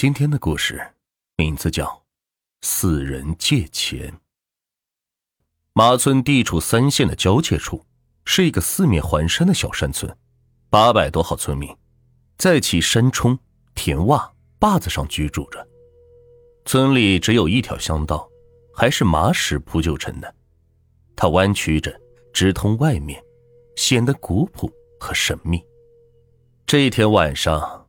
今天的故事名字叫《四人借钱》。马村地处三县的交界处，是一个四面环山的小山村，八百多号村民在其山冲、田洼、坝子上居住着。村里只有一条乡道，还是麻石铺就成的，它弯曲着直通外面，显得古朴和神秘。这一天晚上。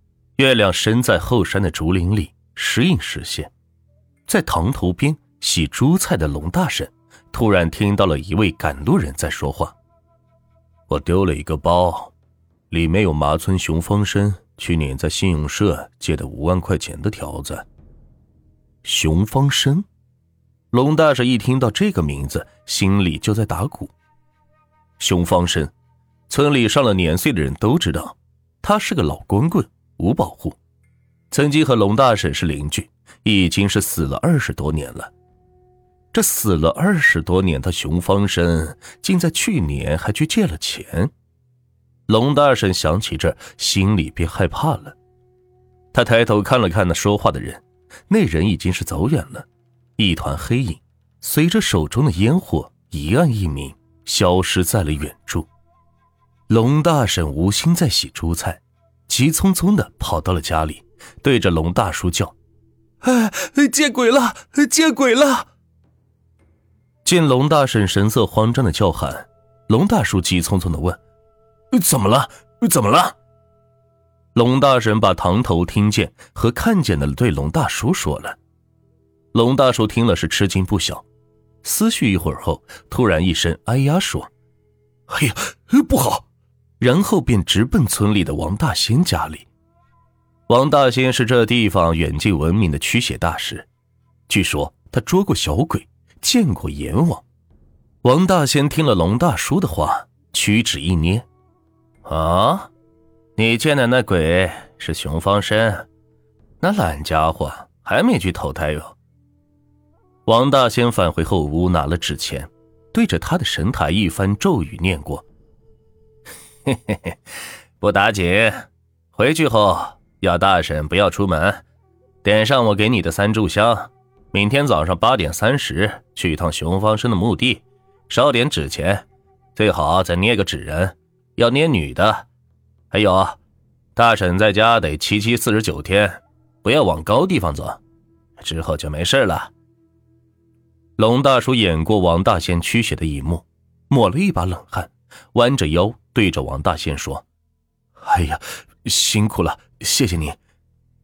月亮身在后山的竹林里时隐时现，在塘头边洗猪菜的龙大婶突然听到了一位赶路人在说话：“我丢了一个包，里面有麻村熊方生去年在信用社借的五万块钱的条子。”熊方生，龙大婶一听到这个名字，心里就在打鼓。熊方生，村里上了年岁的人都知道，他是个老光棍。无保护，曾经和龙大婶是邻居，已经是死了二十多年了。这死了二十多年的熊方生，竟在去年还去借了钱。龙大婶想起这，心里便害怕了。他抬头看了看那说话的人，那人已经是走远了，一团黑影随着手中的烟火一暗一明，消失在了远处。龙大婶无心再洗猪菜。急匆匆的跑到了家里，对着龙大叔叫：“哎，见鬼了！见鬼了！”见龙大婶神色慌张的叫喊，龙大叔急匆匆的问：“怎么了？怎么了？”龙大婶把堂头听见和看见的对龙大叔说了。龙大叔听了是吃惊不小，思绪一会儿后，突然一声“哎呀”说：“哎呀，不好！”然后便直奔村里的王大仙家里。王大仙是这地方远近闻名的驱邪大师，据说他捉过小鬼，见过阎王。王大仙听了龙大叔的话，屈指一捏：“啊，你见的那鬼是熊方生？那懒家伙还没去投胎哟。”王大仙返回后屋，拿了纸钱，对着他的神台一番咒语念过。嘿嘿嘿，不打紧。回去后要大婶不要出门，点上我给你的三炷香。明天早上八点三十去一趟熊方生的墓地，烧点纸钱，最好再捏个纸人，要捏女的。还有，大婶在家得七七四十九天，不要往高地方走，之后就没事了。龙大叔演过王大仙驱邪的一幕，抹了一把冷汗，弯着腰。对着王大仙说：“哎呀，辛苦了，谢谢你。”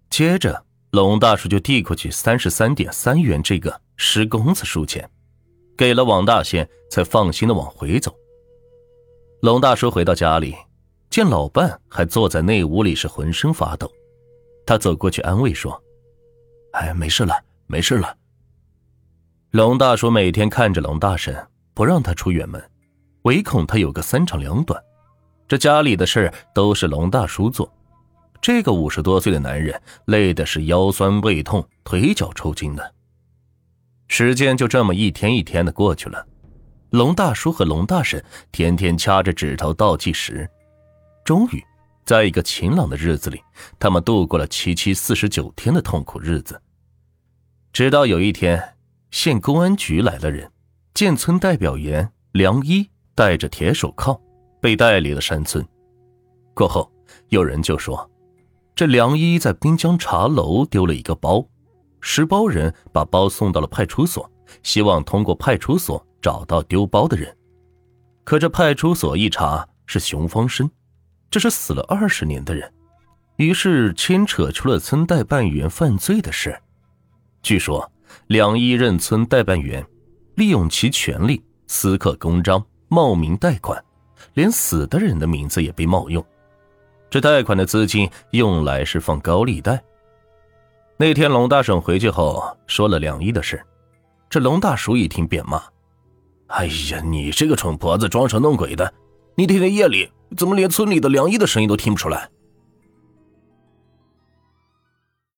接着，龙大叔就递过去三十三点三元这个十公子数钱，给了王大仙，才放心的往回走。龙大叔回到家里，见老伴还坐在内屋里，是浑身发抖。他走过去安慰说：“哎，没事了，没事了。”龙大叔每天看着龙大婶，不让他出远门，唯恐他有个三长两短。这家里的事都是龙大叔做，这个五十多岁的男人累的是腰酸背痛、腿脚抽筋的。时间就这么一天一天的过去了，龙大叔和龙大婶天天掐着指头倒计时，终于，在一个晴朗的日子里，他们度过了七七四十九天的痛苦日子。直到有一天，县公安局来了人，见村代表员梁一戴着铁手铐。被带离了山村，过后有人就说，这梁一在滨江茶楼丢了一个包，拾包人把包送到了派出所，希望通过派出所找到丢包的人。可这派出所一查是熊方生，这是死了二十年的人，于是牵扯出了村代办员犯罪的事。据说梁一任村代办员，利用其权力私刻公章，冒名贷款。连死的人的名字也被冒用，这贷款的资金用来是放高利贷。那天龙大婶回去后说了梁一的事，这龙大叔一听便骂：“哎呀，你这个蠢婆子，装神弄鬼的！你天天夜里怎么连村里的梁一的声音都听不出来？”